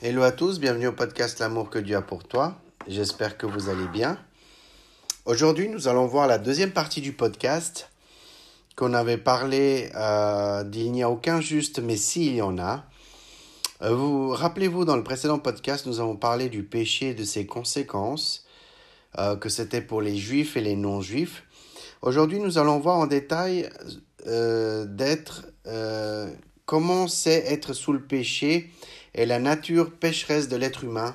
Hello à tous, bienvenue au podcast L'amour que Dieu a pour toi. J'espère que vous allez bien. Aujourd'hui, nous allons voir la deuxième partie du podcast qu'on avait parlé euh, d'Il n'y a aucun juste, mais s'il y en a. Euh, vous rappelez-vous, dans le précédent podcast, nous avons parlé du péché et de ses conséquences, euh, que c'était pour les juifs et les non-juifs. Aujourd'hui, nous allons voir en détail d'être comment c'est être sous le péché et la nature pécheresse de l'être humain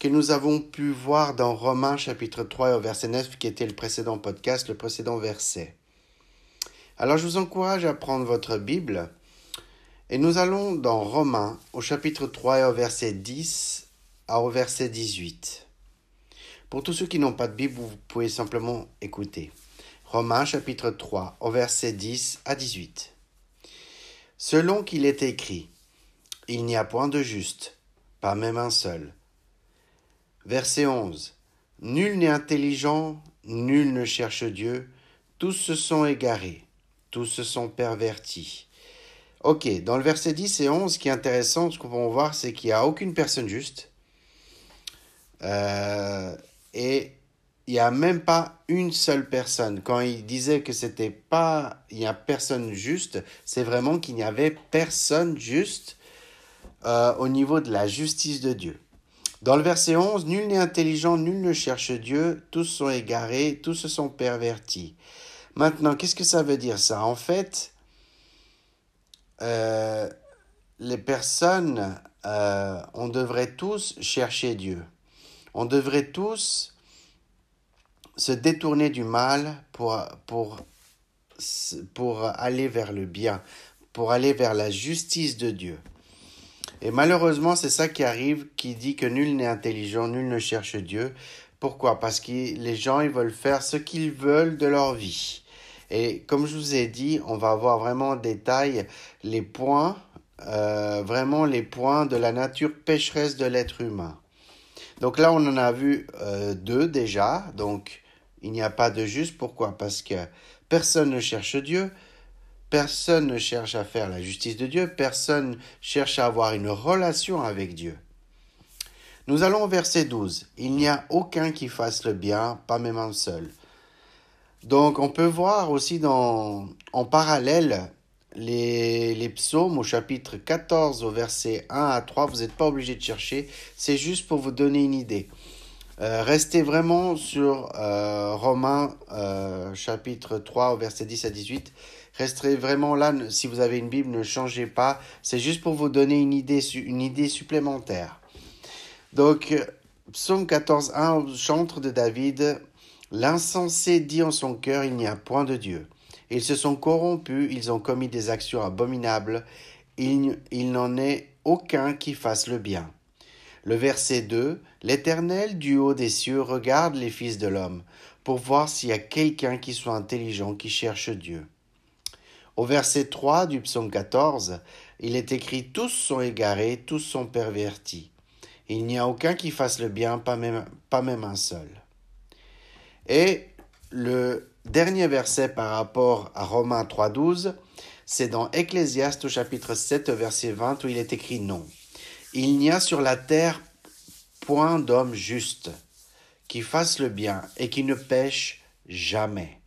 que nous avons pu voir dans Romains chapitre 3 au verset 9 qui était le précédent podcast, le précédent verset. Alors je vous encourage à prendre votre Bible et nous allons dans Romains au chapitre 3 au verset 10 au verset 18. Pour tous ceux qui n'ont pas de Bible, vous pouvez simplement écouter. Romains chapitre 3 au verset 10 à 18. Selon qu'il est écrit, il n'y a point de juste, pas même un seul. Verset 11. Nul n'est intelligent, nul ne cherche Dieu, tous se sont égarés, tous se sont pervertis. Ok, dans le verset 10 et 11, ce qui est intéressant, ce qu'on va voir, c'est qu'il n'y a aucune personne juste. Euh, et il n'y a même pas une seule personne. Quand il disait que c'était pas, il n'y a personne juste, c'est vraiment qu'il n'y avait personne juste euh, au niveau de la justice de Dieu. Dans le verset 11, Nul n'est intelligent, nul ne cherche Dieu, tous sont égarés, tous se sont pervertis. Maintenant, qu'est-ce que ça veut dire ça? En fait, euh, les personnes, euh, on devrait tous chercher Dieu. On devrait tous se détourner du mal pour, pour, pour aller vers le bien, pour aller vers la justice de Dieu. Et malheureusement, c'est ça qui arrive, qui dit que nul n'est intelligent, nul ne cherche Dieu. Pourquoi? Parce que les gens, ils veulent faire ce qu'ils veulent de leur vie. Et comme je vous ai dit, on va voir vraiment en détail les points, euh, vraiment les points de la nature pécheresse de l'être humain. Donc là, on en a vu euh, deux déjà. Donc, il n'y a pas de juste. Pourquoi? Parce que personne ne cherche Dieu, Personne ne cherche à faire la justice de Dieu, personne cherche à avoir une relation avec Dieu. Nous allons au verset 12. Il n'y a aucun qui fasse le bien, pas même un seul. Donc on peut voir aussi dans, en parallèle les, les psaumes au chapitre 14 au verset 1 à 3. Vous n'êtes pas obligé de chercher, c'est juste pour vous donner une idée. Euh, restez vraiment sur euh, Romains euh, chapitre 3 au verset 10 à 18 Resterez vraiment là. Si vous avez une Bible, ne changez pas. C'est juste pour vous donner une idée, une idée supplémentaire. Donc, psaume 14, 1, chantre de David. L'insensé dit en son cœur, il n'y a point de Dieu. Ils se sont corrompus, ils ont commis des actions abominables. Il, il n'en est aucun qui fasse le bien. Le verset 2 L'Éternel du haut des cieux regarde les fils de l'homme pour voir s'il y a quelqu'un qui soit intelligent, qui cherche Dieu. Au verset 3 du psaume 14, il est écrit Tous sont égarés, tous sont pervertis. Il n'y a aucun qui fasse le bien, pas même, pas même un seul. Et le dernier verset par rapport à Romains 3.12, c'est dans Ecclésiaste au chapitre 7 verset 20 où il est écrit non. Il n'y a sur la terre point d'homme juste qui fasse le bien et qui ne pêche jamais.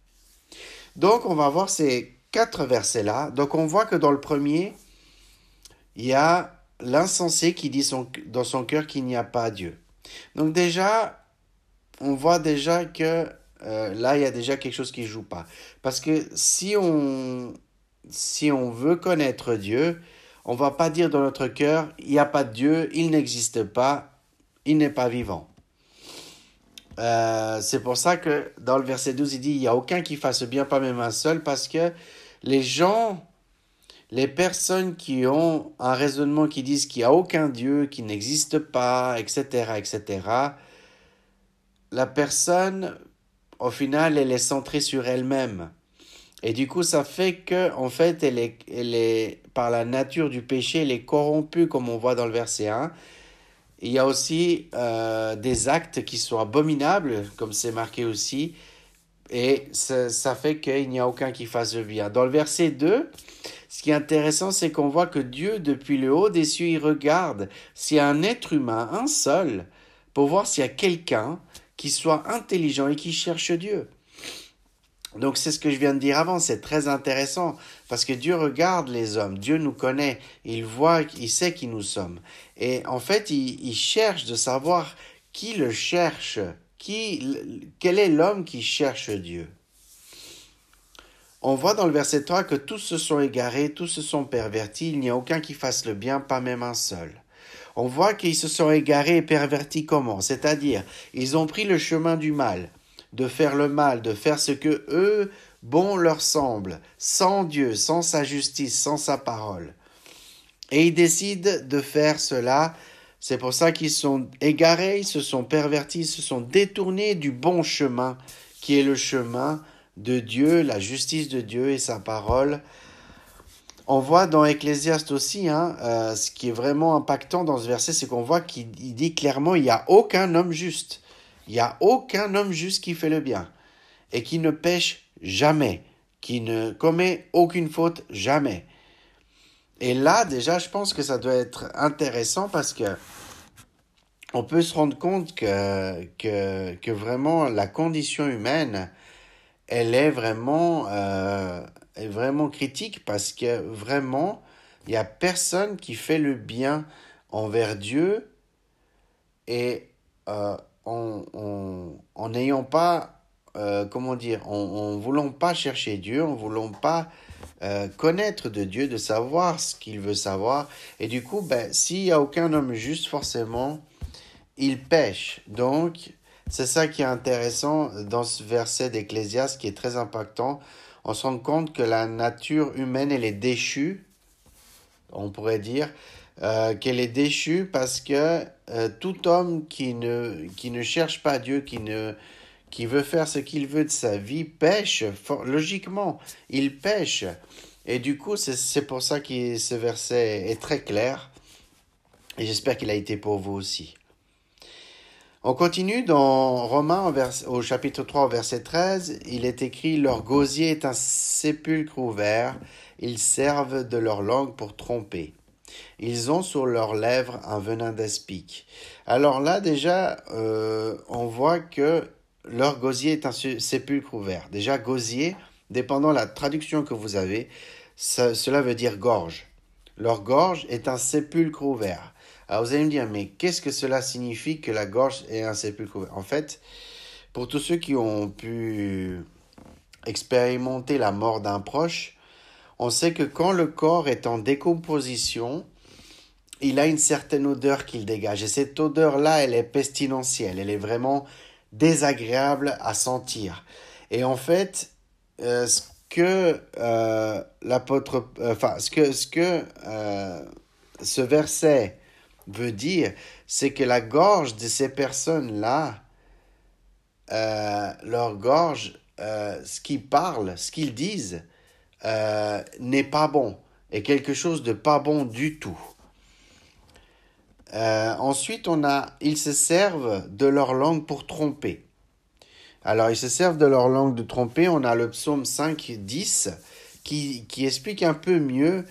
Donc on va voir ces quatre versets-là. Donc on voit que dans le premier, il y a l'insensé qui dit dans son cœur qu'il n'y a pas Dieu. Donc déjà, on voit déjà que euh, là, il y a déjà quelque chose qui ne joue pas. Parce que si on, si on veut connaître Dieu, on va pas dire dans notre cœur, il n'y a pas de Dieu, il n'existe pas, il n'est pas vivant. Euh, c'est pour ça que dans le verset 12, il dit, il n'y a aucun qui fasse bien, pas même un seul, parce que les gens, les personnes qui ont un raisonnement qui disent qu'il n'y a aucun Dieu, qu'il n'existe pas, etc., etc., la personne, au final, elle est centrée sur elle-même. Et du coup, ça fait que, en fait, elle est, elle est, par la nature du péché, elle est corrompue, comme on voit dans le verset 1. Il y a aussi euh, des actes qui sont abominables, comme c'est marqué aussi, Et ça, ça fait qu'il n'y a aucun qui fasse le bien. Dans le verset 2, ce qui est intéressant, c'est qu'on voit que Dieu, depuis le haut des cieux, il regarde s'il y a un être humain, un seul, pour voir s'il y a quelqu'un qui soit intelligent et qui cherche Dieu. Donc c'est ce que je viens de dire avant, c'est très intéressant parce que Dieu regarde les hommes, Dieu nous connaît, il voit, il sait qui nous sommes. Et en fait, il, cherche de savoir qui le cherche, qui, quel est l'homme qui cherche Dieu. On voit dans le verset 3 que tous se sont égarés, tous se sont pervertis, il n'y a aucun qui fasse le bien, pas même un seul. On voit qu'ils se sont égarés et pervertis comment? C'est-à-dire, ils ont pris le chemin du mal de faire le mal, de faire ce que eux bon leur semble, sans Dieu, sans sa justice, sans sa parole. Et ils décident de faire cela. C'est pour ça qu'ils sont égarés, ils se sont pervertis, ils se sont détournés du bon chemin, qui est le chemin de Dieu, la justice de Dieu et sa parole. On voit dans Ecclésiaste aussi, hein, euh, ce qui est vraiment impactant dans ce verset, c'est qu'on voit qu'il dit clairement, il n'y a aucun homme juste. Il n'y a aucun homme juste qui fait le bien et qui ne pêche jamais, qui ne commet aucune faute jamais. Et là, déjà, je pense que ça doit être intéressant parce que on peut se rendre compte que, que, vraiment la condition humaine, elle est vraiment, euh, vraiment critique parce que vraiment, il n'y a personne qui fait le bien envers Dieu et euh, en n'ayant pas, euh, comment dire, en voulant pas chercher Dieu, en voulant pas euh, connaître de Dieu, de savoir ce qu'il veut savoir. Et du coup, ben, s'il n'y a aucun homme juste, forcément, il pêche. Donc, c'est ça qui est intéressant dans ce verset d'Ecclésias qui est très impactant. On se rend compte que la nature humaine, elle est déchue, on pourrait dire, euh, qu'elle est déchue parce que euh, tout homme qui ne, qui ne cherche pas Dieu, qui, ne, qui veut faire ce qu'il veut de sa vie, pêche, logiquement, il pêche. Et du coup, c'est pour ça que ce verset est très clair. Et j'espère qu'il a été pour vous aussi. On continue dans Romains au chapitre 3 au verset 13. Il est écrit Leur gosier est un sépulcre ouvert, ils servent de leur langue pour tromper. Ils ont sur leurs lèvres un venin d'aspic. Alors là, déjà, euh, on voit que leur gosier est un sépulcre ouvert. Déjà, gosier, dépendant la traduction que vous avez, cela veut dire gorge. Leur gorge est un sépulcre ouvert. Alors vous allez me dire, mais qu'est-ce que cela signifie que la gorge est un sépulcre ouvert? En fait, pour tous ceux qui ont pu expérimenter la mort d'un proche, on sait que quand le corps est en décomposition, il a une certaine odeur qu'il dégage. Et cette odeur-là, elle est pestilentielle, elle est vraiment désagréable à sentir. Et en fait, euh, ce que euh, l'apôtre, euh, enfin, ce que, ce que ce verset veut dire, c'est que la gorge de ces personnes-là, leur gorge, ce qu'ils parlent, ce qu'ils disent, euh, n'est pas bon, et quelque chose de pas bon du tout. Euh, ensuite, on a, ils se servent de leur langue pour tromper. Alors, ils se servent de leur langue de tromper. On a le psaume 5, 10 qui, qui explique un peu mieux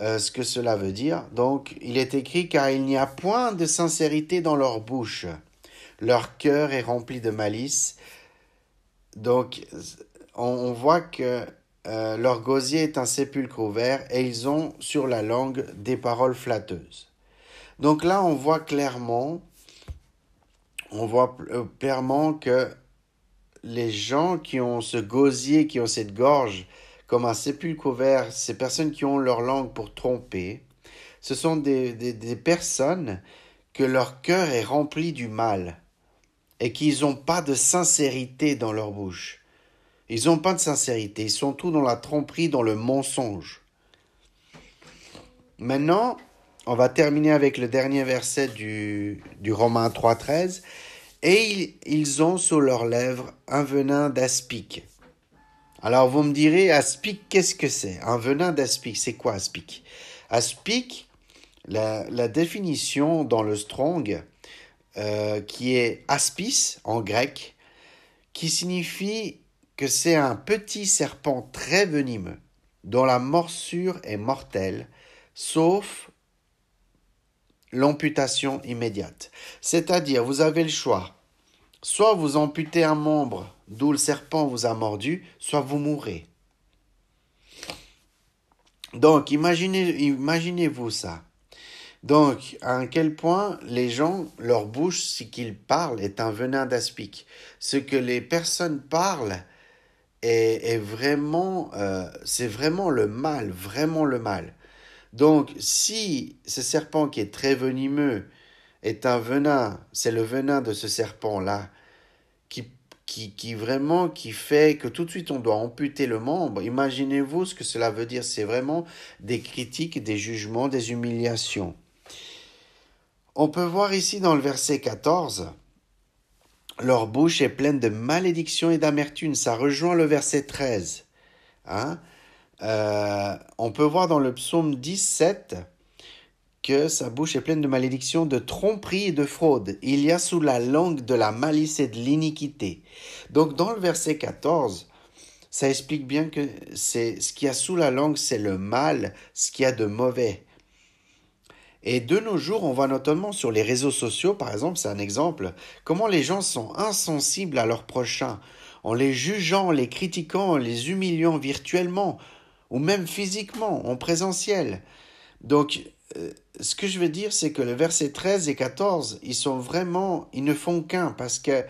euh, ce que cela veut dire. Donc, il est écrit car il n'y a point de sincérité dans leur bouche. Leur cœur est rempli de malice. Donc, on voit que euh, leur gosier est un sépulcre ouvert et ils ont sur la langue des paroles flatteuses. Donc là, on voit clairement, on voit euh, clairement que les gens qui ont ce gosier, qui ont cette gorge comme un sépulcre ouvert, ces personnes qui ont leur langue pour tromper, ce sont des, des personnes que leur cœur est rempli du mal et qui n'ont pas de sincérité dans leur bouche. Ils n'ont pas de sincérité, ils sont tous dans la tromperie, dans le mensonge. Maintenant, on va terminer avec le dernier verset du, du Romain 3.13. Et ils, ont sur leurs lèvres un venin d'aspic. Alors vous me direz, aspic, qu'est-ce que c'est? Un venin d'aspic, c'est quoi aspic? Aspic, la, la, définition dans le Strong, euh, qui est aspis en grec, qui signifie que c'est un petit serpent très venimeux, dont la morsure est mortelle, sauf l'amputation immédiate. C'est-à-dire, vous avez le choix. Soit vous amputez un membre d'où le serpent vous a mordu, soit vous mourrez. Donc, imaginez, imaginez-vous ça. Donc, à quel point les gens, leur bouche, ce qu'ils parlent, est un venin d'aspic. Ce que les personnes parlent est, vraiment, euh, c'est vraiment le mal, vraiment le mal. Donc, si ce serpent qui est très venimeux est un venin, c'est le venin de ce serpent-là, qui, qui, qui vraiment, qui fait que tout de suite on doit amputer le membre, imaginez-vous ce que cela veut dire. C'est vraiment des critiques, des jugements, des humiliations. On peut voir ici dans le verset 14, leur bouche est pleine de malédictions et d'amertume. Ça rejoint le verset 13. Hein? Euh, on peut voir dans le psaume 17 que sa bouche est pleine de malédictions, de tromperies et de fraude. Il y a sous la langue de la malice et de l'iniquité. Donc dans le verset 14, ça explique bien que c'est ce qu'il y a sous la langue, c'est le mal, ce qu'il y a de mauvais. Et de nos jours, on voit notamment sur les réseaux sociaux, par exemple, c'est un exemple, comment les gens sont insensibles à leurs prochains, en les jugeant, les critiquant, les humiliant virtuellement, ou même physiquement, en présentiel. Donc, euh, ce que je veux dire, c'est que le verset 13 et 14, ils sont vraiment, ils ne font qu'un, parce que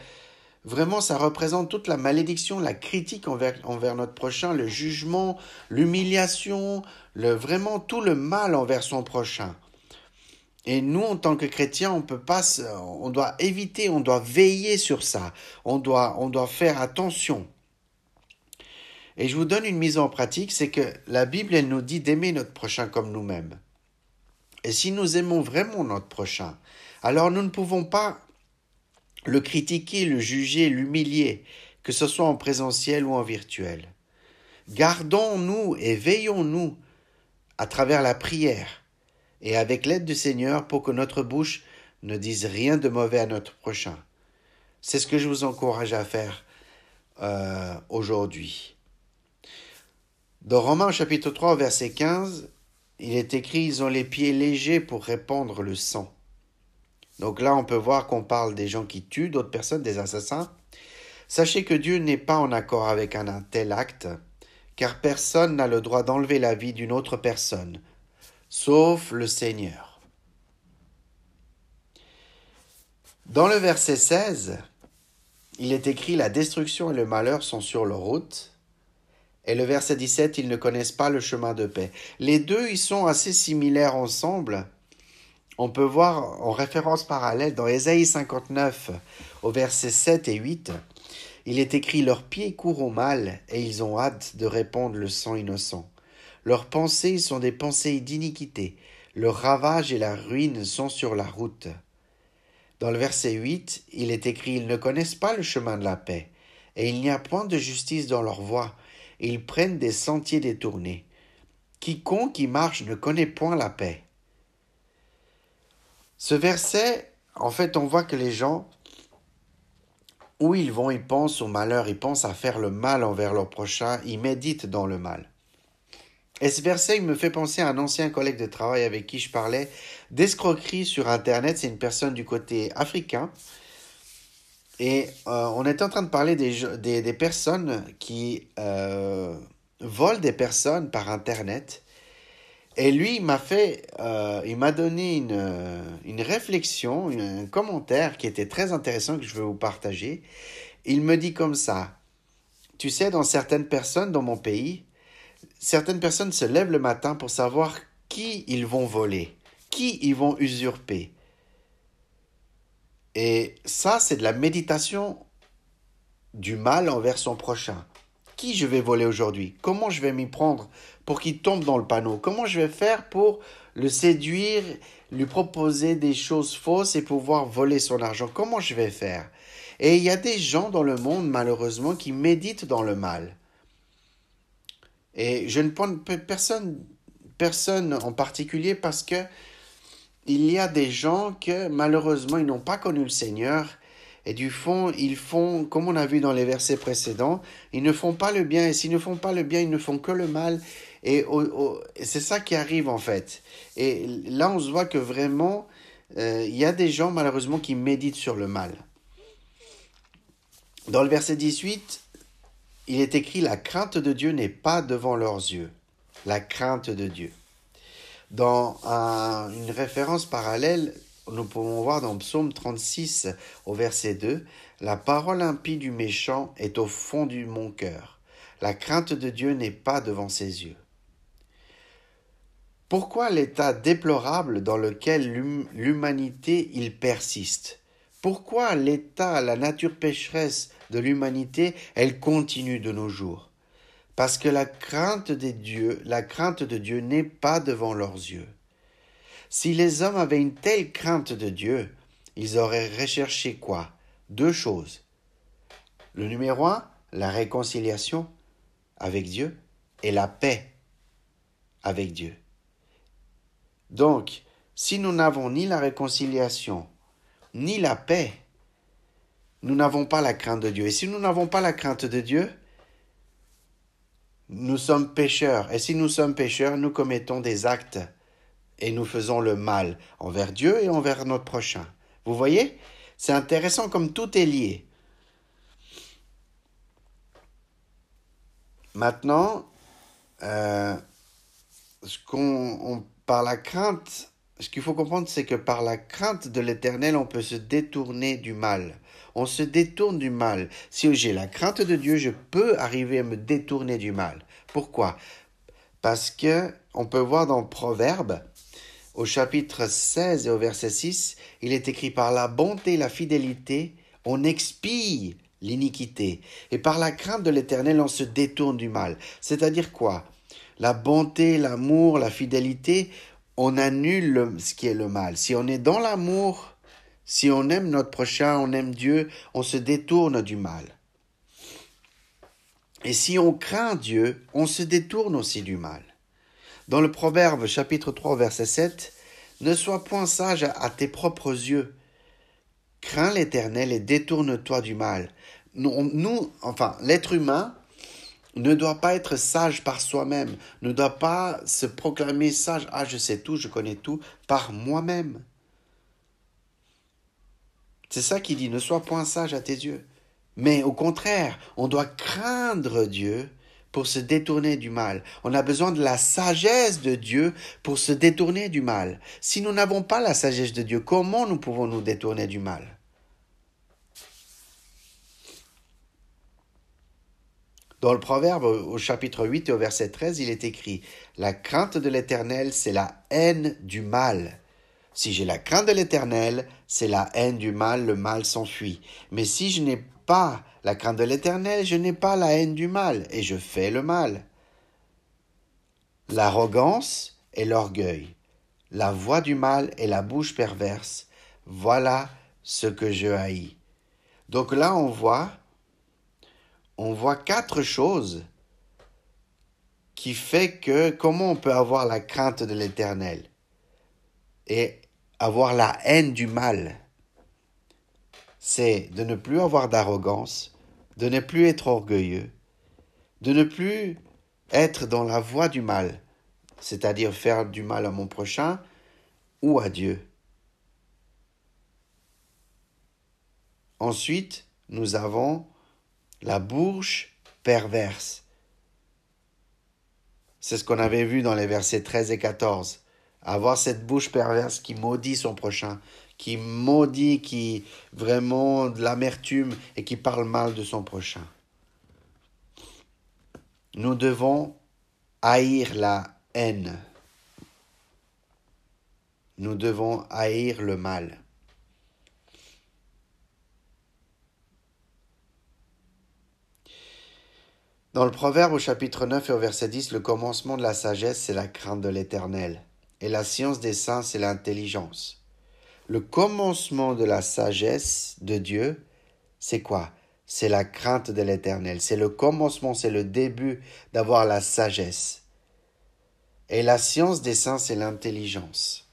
vraiment, ça représente toute la malédiction, la critique envers, envers notre prochain, le jugement, l'humiliation, le, vraiment tout le mal envers son prochain. Et nous, en tant que chrétiens, on peut pas, on doit éviter, on doit veiller sur ça. On doit, on doit faire attention. Et je vous donne une mise en pratique, c'est que la Bible, elle nous dit d'aimer notre prochain comme nous-mêmes. Et si nous aimons vraiment notre prochain, alors nous ne pouvons pas le critiquer, le juger, l'humilier, que ce soit en présentiel ou en virtuel. Gardons-nous et veillons-nous à travers la prière et avec l'aide du Seigneur pour que notre bouche ne dise rien de mauvais à notre prochain. C'est ce que je vous encourage à faire euh, aujourd'hui. Dans Romains chapitre 3 verset 15, il est écrit Ils ont les pieds légers pour répandre le sang. Donc là, on peut voir qu'on parle des gens qui tuent d'autres personnes, des assassins. Sachez que Dieu n'est pas en accord avec un tel acte, car personne n'a le droit d'enlever la vie d'une autre personne, sauf le Seigneur. Dans le verset 16, il est écrit La destruction et le malheur sont sur leur route. Et le verset 17, ils ne connaissent pas le chemin de paix. Les deux, ils sont assez similaires ensemble. On peut voir en référence parallèle dans Ésaïe 59 au verset 7 et 8, il est écrit Leurs pieds courent au mal et ils ont hâte de répandre le sang innocent. Leurs pensées sont des pensées d'iniquité. Le ravage et la ruine sont sur la route. Dans le verset 8, il est écrit Ils ne connaissent pas le chemin de la paix, et il n'y a point de justice dans leur voie. Ils prennent des sentiers détournés. Quiconque y marche ne connaît point la paix. Ce verset, en fait, on voit que les gens, où ils vont, ils pensent au malheur, ils pensent à faire le mal envers leur prochain, ils méditent dans le mal. Et ce verset me fait penser à un ancien collègue de travail avec qui je parlais d'escroquerie sur Internet. C'est une personne du côté africain. Et euh, on était en train de parler des, des, personnes qui euh, volent des personnes par Internet. Et lui, il m'a fait, euh, il m'a donné une, une réflexion, un commentaire qui était très intéressant que je veux vous partager. Il me dit comme ça, tu sais, dans certaines personnes dans mon pays, certaines personnes se lèvent le matin pour savoir qui ils vont voler, qui ils vont usurper. Et ça, c'est de la méditation du mal envers son prochain. Qui je vais voler aujourd'hui? Comment je vais m'y prendre pour qu'il tombe dans le panneau? Comment je vais faire pour le séduire, lui proposer des choses fausses et pouvoir voler son argent? Comment je vais faire? Et il y a des gens dans le monde, malheureusement, qui méditent dans le mal. Et je ne prends personne, personne en particulier parce que il y a des gens que malheureusement ils n'ont pas connu le Seigneur Et du fond, ils font, comme on a vu dans les versets précédents, ils ne font pas le bien. Et s'ils ne font pas le bien, ils ne font que le mal. Et, c'est ça qui arrive en fait. Et là, on se voit que vraiment, euh, il y a des gens malheureusement qui méditent sur le mal. Dans le verset 18, il est écrit La crainte de Dieu n'est pas devant leurs yeux. La crainte de Dieu. Dans une référence parallèle, nous pouvons voir dans Psaume 36 au verset 2, La parole impie du méchant est au fond de mon cœur. La crainte de Dieu n'est pas devant ses yeux. Pourquoi l'état déplorable dans lequel l'humanité il persiste? Pourquoi l'état, la nature pécheresse de l'humanité, elle continue de nos jours Parce que la crainte des dieux, la crainte de Dieu n'est pas devant leurs yeux. Si les hommes avaient une telle crainte de Dieu, ils auraient recherché quoi? Deux choses. Le numéro un, la réconciliation avec Dieu et la paix avec Dieu. Donc, si nous n'avons ni la réconciliation, ni la paix, nous n'avons pas la crainte de Dieu. Et si nous n'avons pas la crainte de Dieu, nous sommes pécheurs. Et si nous sommes pécheurs, nous commettons des actes et nous faisons le mal envers Dieu et envers notre prochain. Vous voyez? C'est intéressant comme tout est lié. Maintenant, euh, ce qu'on par la crainte, ce qu'il faut comprendre, c'est que par la crainte de l'éternel, on peut se détourner du mal. On se détourne du mal. Si j'ai la crainte de Dieu, je peux arriver à me détourner du mal. Pourquoi? Parce que on peut voir dans Proverbe, au chapitre 16 et au verset 6, il est écrit par la bonté et la fidélité, on expie l'iniquité. Et par la crainte de l'éternel, on se détourne du mal. C'est-à-dire quoi? La bonté, l'amour, la fidélité, on annule ce qui est le mal. Si on est dans l'amour, si on aime notre prochain, on aime Dieu, on se détourne du mal. Et si on craint Dieu, on se détourne aussi du mal. Dans le Proverbe chapitre 3 verset 7, Ne sois point sage à tes propres yeux. Crains l'Éternel et détourne-toi du mal. Nous, nous enfin, l'être humain, ne doit pas être sage par soi-même, ne doit pas se proclamer sage, ah je sais tout, je connais tout, par moi-même. C'est ça qui dit, ne sois point sage à tes yeux. Mais au contraire, on doit craindre Dieu pour se détourner du mal. On a besoin de la sagesse de Dieu pour se détourner du mal. Si nous n'avons pas la sagesse de Dieu, comment nous pouvons nous détourner du mal? Dans le Proverbe au chapitre 8 et au verset 13, il est écrit La crainte de l'Éternel, c'est la haine du mal. Si j'ai la crainte de l'Éternel, c'est la haine du mal, le mal s'enfuit. Mais si je n'ai pas la crainte de l'Éternel, je n'ai pas la haine du mal, et je fais le mal. L'arrogance et l'orgueil, la voix du mal et la bouche perverse, voilà ce que je haïs. Donc là, on voit on voit quatre choses qui fait que comment on peut avoir la crainte de l'Éternel et avoir la haine du mal. C'est de ne plus avoir d'arrogance, de ne plus être orgueilleux, de ne plus être dans la voie du mal, c'est-à-dire faire du mal à mon prochain ou à Dieu. Ensuite, nous avons la bouche perverse. C'est ce qu'on avait vu dans les versets 13 et 14. Avoir cette bouche perverse qui maudit son prochain, qui maudit, qui vraiment de l'amertume et qui parle mal de son prochain. Nous devons haïr la haine. Nous devons haïr le mal. Dans le Proverbe au chapitre 9 et au verset 10, le commencement de la sagesse, c'est la crainte de l'Éternel, et la science des saints, c'est l'intelligence. Le commencement de la sagesse de Dieu, c'est quoi? C'est la crainte de l'Éternel. C'est le commencement, c'est le début d'avoir la sagesse. Et la science des saints, c'est l'intelligence.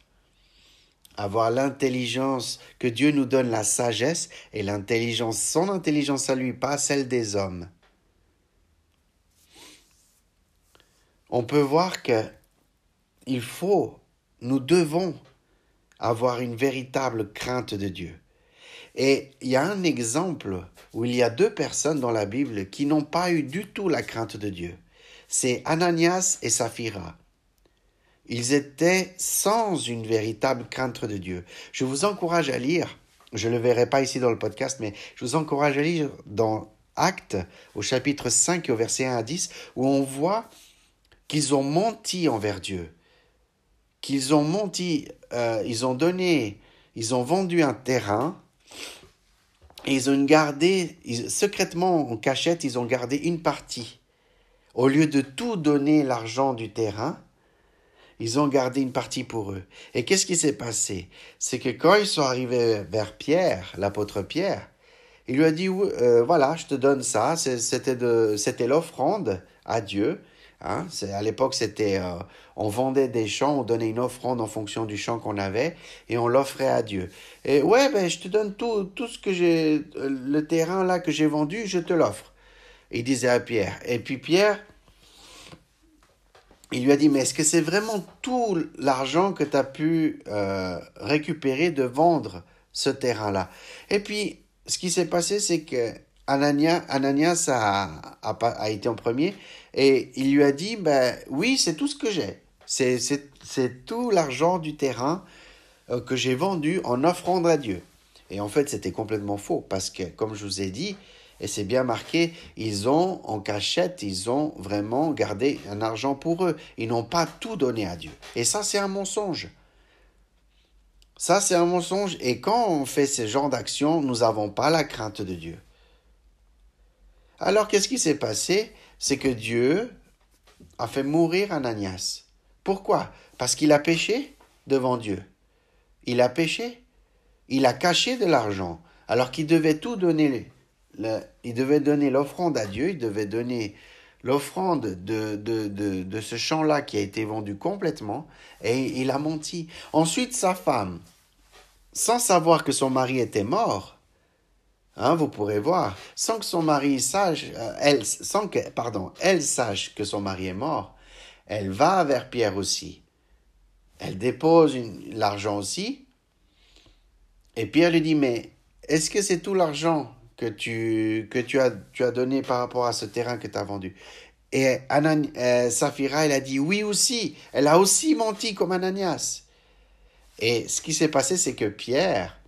avoir l'intelligence, que Dieu nous donne la sagesse et l'intelligence, son intelligence à lui, pas celle des hommes. On peut voir que il faut, nous devons avoir une véritable crainte de Dieu. Et il y a un exemple où il y a deux personnes dans la Bible qui n'ont pas eu du tout la crainte de Dieu. C'est Ananias et Saphira. Ils étaient sans une véritable crainte de Dieu. Je vous encourage à lire, je ne le verrai pas ici dans le podcast, mais je vous encourage à lire dans Actes, au chapitre 5 au verset 1 à 10, où on voit qu'ils ont menti envers Dieu, qu'ils ont menti, euh, ils ont donné, ils ont vendu un terrain, et ils ont gardé, secrètement en cachette, ils ont gardé une partie. Au lieu de tout donner l'argent du terrain, ils ont gardé une partie pour eux. Et qu'est-ce qui s'est passé? C'est que quand ils sont arrivés vers Pierre, l'apôtre Pierre, il lui a dit, euh, voilà, je te donne ça, c'était l'offrande à Dieu. Hein? À l'époque, c'était, euh, on vendait des champs, on donnait une offrande en fonction du champ qu'on avait et on l'offrait à Dieu. Et ouais, ben, je te donne tout, tout ce que j'ai, euh, le terrain là que j'ai vendu, je te l'offre. Il disait à Pierre. Et puis Pierre, il lui a dit, mais est-ce que c'est vraiment tout l'argent que tu as pu euh, récupérer de vendre ce terrain-là? Et puis, ce qui s'est passé, c'est que Ananias, Ananias a, a, a, été en premier et il lui a dit, ben oui, c'est tout ce que j'ai. C'est tout l'argent du terrain euh, que j'ai vendu en offrande à Dieu. Et en fait, c'était complètement faux parce que, comme je vous ai dit, et c'est bien marqué, ils ont en cachette, ils ont vraiment gardé un argent pour eux. Ils n'ont pas tout donné à Dieu. Et ça, c'est un mensonge. Ça, c'est un mensonge. Et quand on fait ce genre d'action, nous n'avons pas la crainte de Dieu. Alors, qu'est-ce qui s'est passé? C'est que Dieu a fait mourir Ananias. Pourquoi? Parce qu'il a péché devant Dieu. Il a péché. Il a caché de l'argent alors qu'il devait tout donner il devait donner l'offrande à Dieu, il devait donner l'offrande de, de, de, de ce champ-là qui a été vendu complètement, et il a menti. Ensuite, sa femme, sans savoir que son mari était mort, hein, vous pourrez voir, sans que son mari sache, euh, elle, sans que, pardon, elle sache que son mari est mort, elle va vers Pierre aussi. Elle dépose l'argent aussi. Et Pierre lui dit, mais est-ce que c'est tout l'argent que tu, que tu, as, tu as donné par rapport à ce terrain que tu as vendu? Et Anan, euh, Saphira, elle a dit oui aussi. Elle a aussi menti comme Ananias. Et ce qui s'est passé, c'est que Pierre,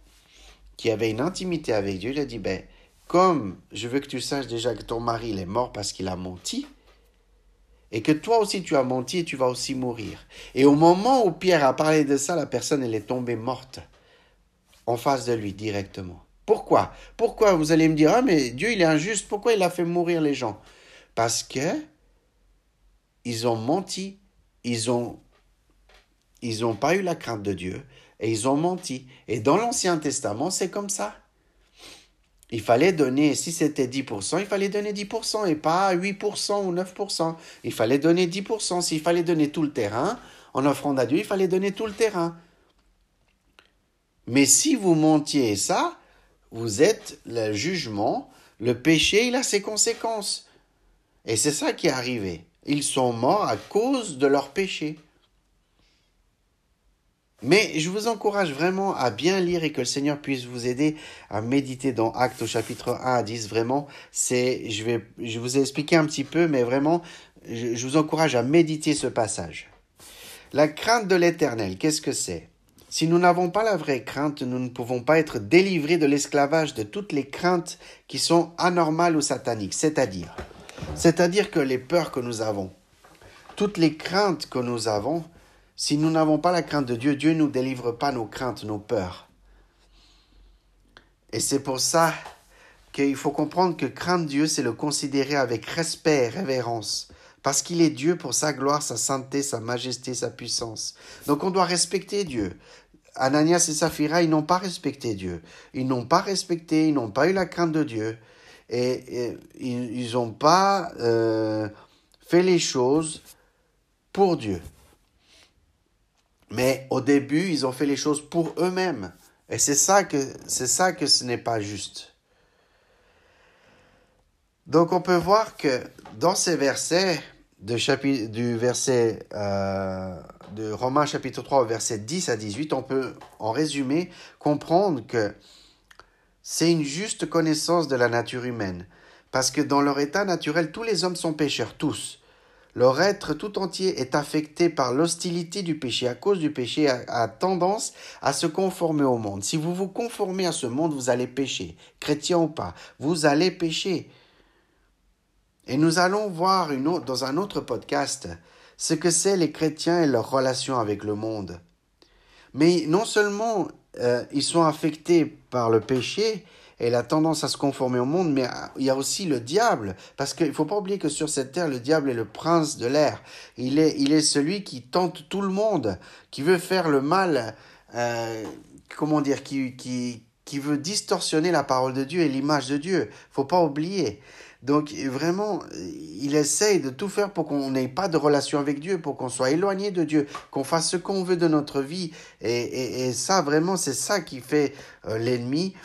qui avait une intimité avec Dieu, il a dit, ben, comme je veux que tu saches déjà que ton mari est mort parce qu'il a menti, et que toi aussi tu as menti et tu vas aussi mourir. Et au moment où Pierre a parlé de ça, la personne elle est tombée morte en face de lui directement. Pourquoi? Pourquoi Vous allez me dire, ah mais Dieu il est injuste, pourquoi il a fait mourir les gens? Parce que ils ont menti, ils ont ils n'ont pas eu la crainte de Dieu et ils ont menti. Et dans l'Ancien Testament, c'est comme ça. Il fallait donner, si c'était 10%, il fallait donner 10% et pas 8% ou 9%. Il fallait donner 10%. S'il fallait donner tout le terrain, en offrande à Dieu, il fallait donner tout le terrain. Mais si vous mentiez ça, vous êtes le jugement, le péché, il a ses conséquences. Et c'est ça qui est arrivé. Ils sont morts à cause de leur péché. Mais je vous encourage vraiment à bien lire et que le Seigneur puisse vous aider à méditer dans Actes au chapitre 1 à 10. Vraiment, c'est, je vais, je vous ai expliqué un petit peu, mais vraiment, je vous encourage à méditer ce passage. La crainte de l'éternel, qu'est-ce que c'est? Si nous n'avons pas la vraie crainte, nous ne pouvons pas être délivrés de l'esclavage de toutes les craintes qui sont anormales ou sataniques, c'est-à-dire, c'est-à-dire que les peurs que nous avons, toutes les craintes que nous avons, si nous n'avons pas la crainte de Dieu, Dieu ne nous délivre pas nos craintes, nos peurs. Et c'est pour ça qu'il faut comprendre que craindre Dieu, c'est le considérer avec respect et révérence parce qu'il est Dieu pour sa gloire, sa sainteté, sa majesté, sa puissance. Donc on doit respecter Dieu. Ananias et Saphira, ils n'ont pas respecté Dieu. Ils n'ont pas respecté, ils n'ont pas eu la crainte de Dieu. Et, ils n'ont pas euh, fait les choses pour Dieu. Mais au début, ils ont fait les choses pour eux-mêmes. Et c'est ça que ce n'est pas juste. Donc on peut voir que dans ces versets de chapitre, du verset euh, de Romains chapitre 3 au verset 10 à 18, on peut en résumé comprendre que c'est une juste connaissance de la nature humaine. Parce que dans leur état naturel, tous les hommes sont pécheurs, tous. Leur être tout entier est affecté par l'hostilité du péché. À cause du péché, a, tendance à se conformer au monde. Si vous vous conformez à ce monde, vous allez pécher. Chrétien ou pas, vous allez pécher. Et nous allons voir dans un autre podcast ce que c'est les chrétiens et leur relation avec le monde. Mais non seulement euh, ils sont affectés par le péché, et la tendance à se conformer au monde, mais il y a aussi le diable, parce qu'il ne faut pas oublier que sur cette terre, le diable est le prince de l'air. Il est, il est celui qui tente tout le monde, qui veut faire le mal, euh, comment dire, qui, qui, qui veut distorsionner la parole de Dieu et l'image de Dieu. faut pas oublier. Donc vraiment, il essaye de tout faire pour qu'on n'ait pas de relation avec Dieu, pour qu'on soit éloigné de Dieu, qu'on fasse ce qu'on veut de notre vie. Et, et, et ça, vraiment, c'est ça qui fait euh, l'ennemi.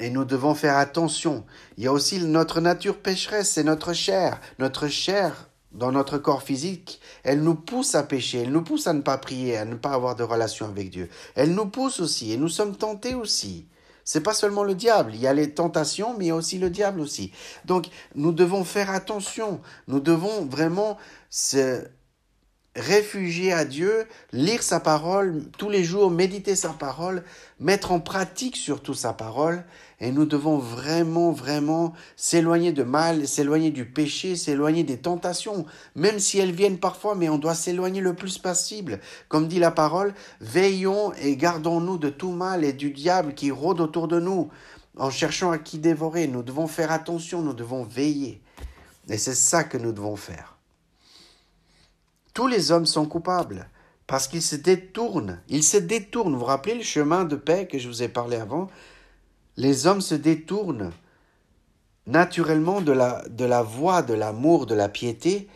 Et nous devons faire attention. Il y a aussi notre nature pécheresse, c'est notre chair. Notre chair, dans notre corps physique, elle nous pousse à pécher, elle nous pousse à ne pas prier, à ne pas avoir de relation avec Dieu. Elle nous pousse aussi, et nous sommes tentés aussi. C'est pas seulement le diable, il y a les tentations, mais il y a aussi le diable aussi. Donc, nous devons faire attention. Nous devons vraiment se réfugier à Dieu, lire sa parole tous les jours, méditer sa parole, mettre en pratique surtout sa parole, et nous devons vraiment, vraiment s'éloigner de mal, s'éloigner du péché, s'éloigner des tentations, même si elles viennent parfois, mais on doit s'éloigner le plus possible. Comme dit la parole, veillons et gardons-nous de tout mal et du diable qui rôde autour de nous, en cherchant à qui dévorer. Nous devons faire attention, nous devons veiller. Et c'est ça que nous devons faire. Tous les hommes sont coupables parce qu'ils se détournent. Ils se détournent. Vous vous rappelez le chemin de paix que je vous ai parlé avant? Les hommes se détournent naturellement de la, voie de l'amour, de la piété,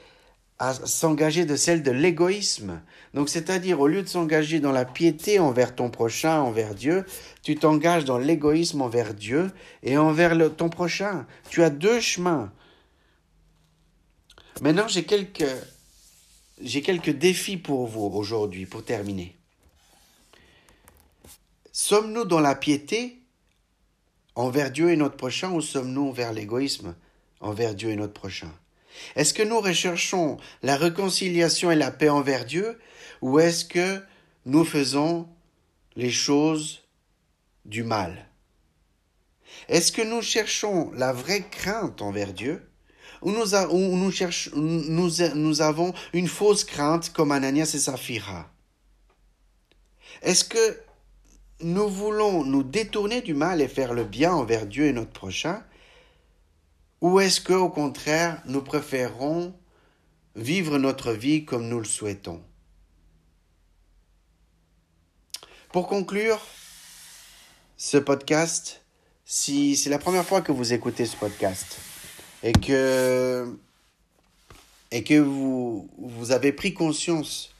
à s'engager de celle de l'égoïsme. Donc, c'est-à-dire, au lieu de s'engager dans la piété envers ton prochain, envers Dieu, tu t'engages dans l'égoïsme envers Dieu et envers ton prochain. Tu as deux chemins. Maintenant, j'ai quelques j'ai quelques défis pour vous aujourd'hui, pour terminer. Sommes-nous dans la piété envers Dieu et notre prochain ou sommes-nous envers l'égoïsme envers Dieu et notre prochain? Est-ce que nous recherchons la réconciliation et la paix envers Dieu ou est-ce que nous faisons les choses du mal? Est-ce que nous cherchons la vraie crainte envers Dieu où nous, nous, cherchons, nous, nous avons une fausse crainte comme Ananias et Saphira Est-ce que nous voulons nous détourner du mal et faire le bien envers Dieu et notre prochain? Ou est-ce que, au contraire, nous préférons vivre notre vie comme nous le souhaitons? Pour conclure ce podcast, si c'est la première fois que vous écoutez ce podcast, et que, et que vous, vous avez pris conscience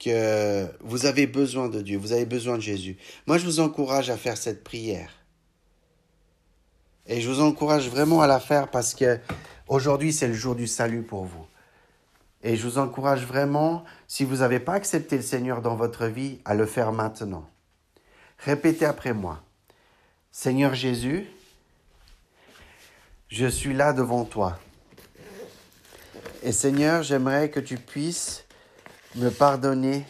que vous avez besoin de Dieu, vous avez besoin de Jésus. Moi, je vous encourage à faire cette prière. Et je vous encourage vraiment à la faire parce que aujourd'hui, c'est le jour du salut pour vous. Et je vous encourage vraiment, si vous n'avez pas accepté le Seigneur dans votre vie, à le faire maintenant. Répétez après moi. Seigneur Jésus, je suis là devant toi. Et Seigneur, j'aimerais que tu puisses me pardonner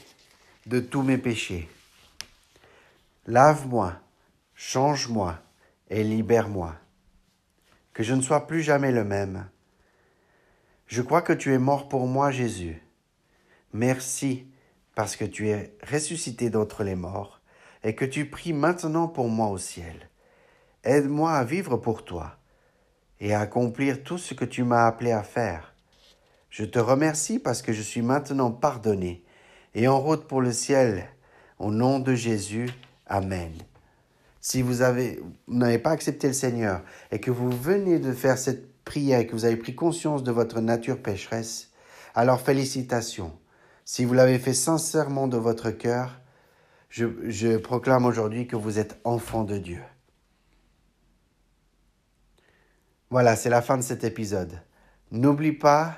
de tous mes péchés. Lave-moi, change-moi et libère-moi. Que je ne sois plus jamais le même. Je crois que tu es mort pour moi, Jésus. Merci parce que tu es ressuscité d'entre les morts et que tu pries maintenant pour moi au ciel. Aide-moi à vivre pour toi et à accomplir tout ce que tu m'as appelé à faire. Je te remercie parce que je suis maintenant pardonné et en route pour le ciel. Au nom de Jésus, Amen. Si vous avez, n'avez pas accepté le Seigneur et que vous venez de faire cette prière et que vous avez pris conscience de votre nature pécheresse, alors félicitations. Si vous l'avez fait sincèrement de votre cœur, je proclame aujourd'hui que vous êtes enfant de Dieu. Voilà, c'est la fin de cet épisode. N'oublie pas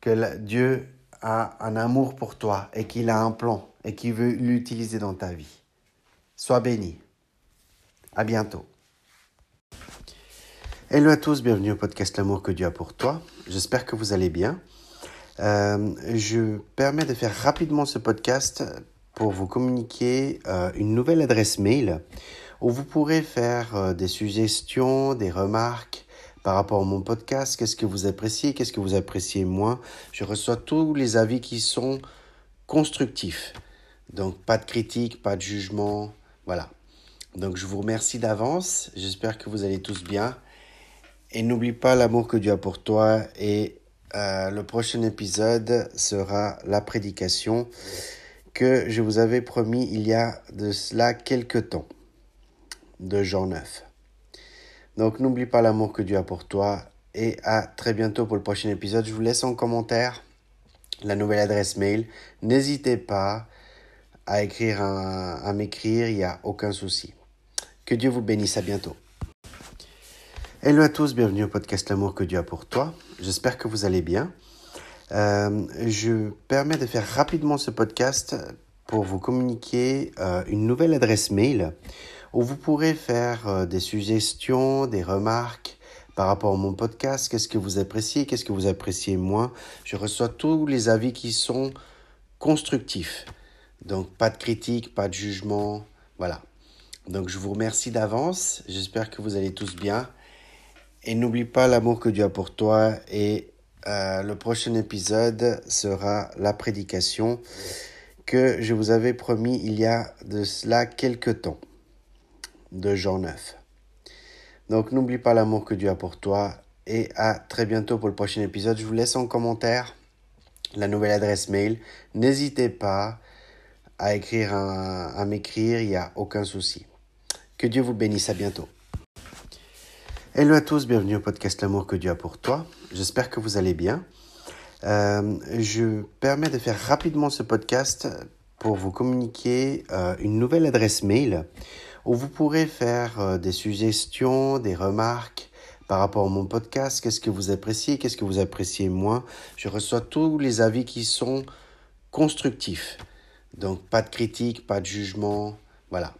que Dieu a un amour pour toi et qu'il a un plan et qu'il veut l'utiliser dans ta vie. Sois béni. À bientôt. Hello à tous, bienvenue au podcast L'amour que Dieu a pour toi. J'espère que vous allez bien. Euh, je permets de faire rapidement ce podcast pour vous communiquer euh, une nouvelle adresse mail où vous pourrez faire euh, des suggestions, des remarques, par rapport à mon podcast, qu'est-ce que vous appréciez, qu'est-ce que vous appréciez moins? Je reçois tous les avis qui sont constructifs. Donc pas de critique, pas de jugement, voilà. Donc je vous remercie d'avance, j'espère que vous allez tous bien. Et n'oublie pas l'amour que Dieu a pour toi. Et euh, le prochain épisode sera la prédication que je vous avais promis il y a de cela quelques temps, de Jean 9. Donc n'oublie pas l'amour que Dieu a pour toi et à très bientôt pour le prochain épisode. Je vous laisse en commentaire la nouvelle adresse mail. N'hésitez pas à écrire, à m'écrire, il n'y a aucun souci. Que Dieu vous bénisse, à bientôt. Hello à tous, bienvenue au podcast L'amour que Dieu a pour toi. J'espère que vous allez bien. Euh, je permets de faire rapidement ce podcast pour vous communiquer euh, une nouvelle adresse mail où vous pourrez faire euh, des suggestions, des remarques par rapport à mon podcast, qu'est-ce que vous appréciez, qu'est-ce que vous appréciez moins? Je reçois tous les avis qui sont constructifs. Donc pas de critique, pas de jugement, voilà. Donc je vous remercie d'avance, j'espère que vous allez tous bien. Et n'oublie pas l'amour que Dieu a pour toi et euh, le prochain épisode sera la prédication que je vous avais promis il y a de cela quelques temps de Jean 9. Donc n'oublie pas l'amour que Dieu a pour toi et à très bientôt pour le prochain épisode. Je vous laisse en commentaire la nouvelle adresse mail. N'hésitez pas à écrire, à m'écrire, il n'y a aucun souci. Que Dieu vous bénisse, à bientôt. Hello à tous, bienvenue au podcast L'amour que Dieu a pour toi. J'espère que vous allez bien. Euh, je permets de faire rapidement ce podcast pour vous communiquer euh, une nouvelle adresse mail où vous pourrez faire euh, des suggestions, des remarques par rapport à mon podcast, qu'est-ce que vous appréciez, qu'est-ce que vous appréciez moins? Je reçois tous les avis qui sont constructifs. Donc pas de critique, pas de jugement, voilà.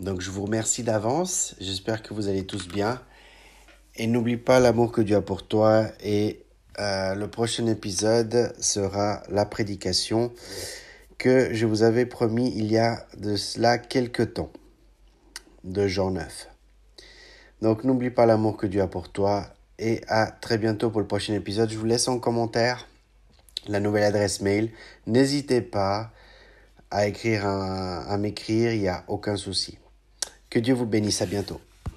Donc je vous remercie d'avance, j'espère que vous allez tous bien. Et n'oublie pas l'amour que Dieu a pour toi et euh, le prochain épisode sera la prédication que je vous avais promis il y a de cela quelques temps de Jean 9. Donc n'oublie pas l'amour que Dieu a pour toi et à très bientôt pour le prochain épisode. Je vous laisse en commentaire la nouvelle adresse mail. N'hésitez pas à écrire, à m'écrire, il n'y a aucun souci. Que Dieu vous bénisse, à bientôt.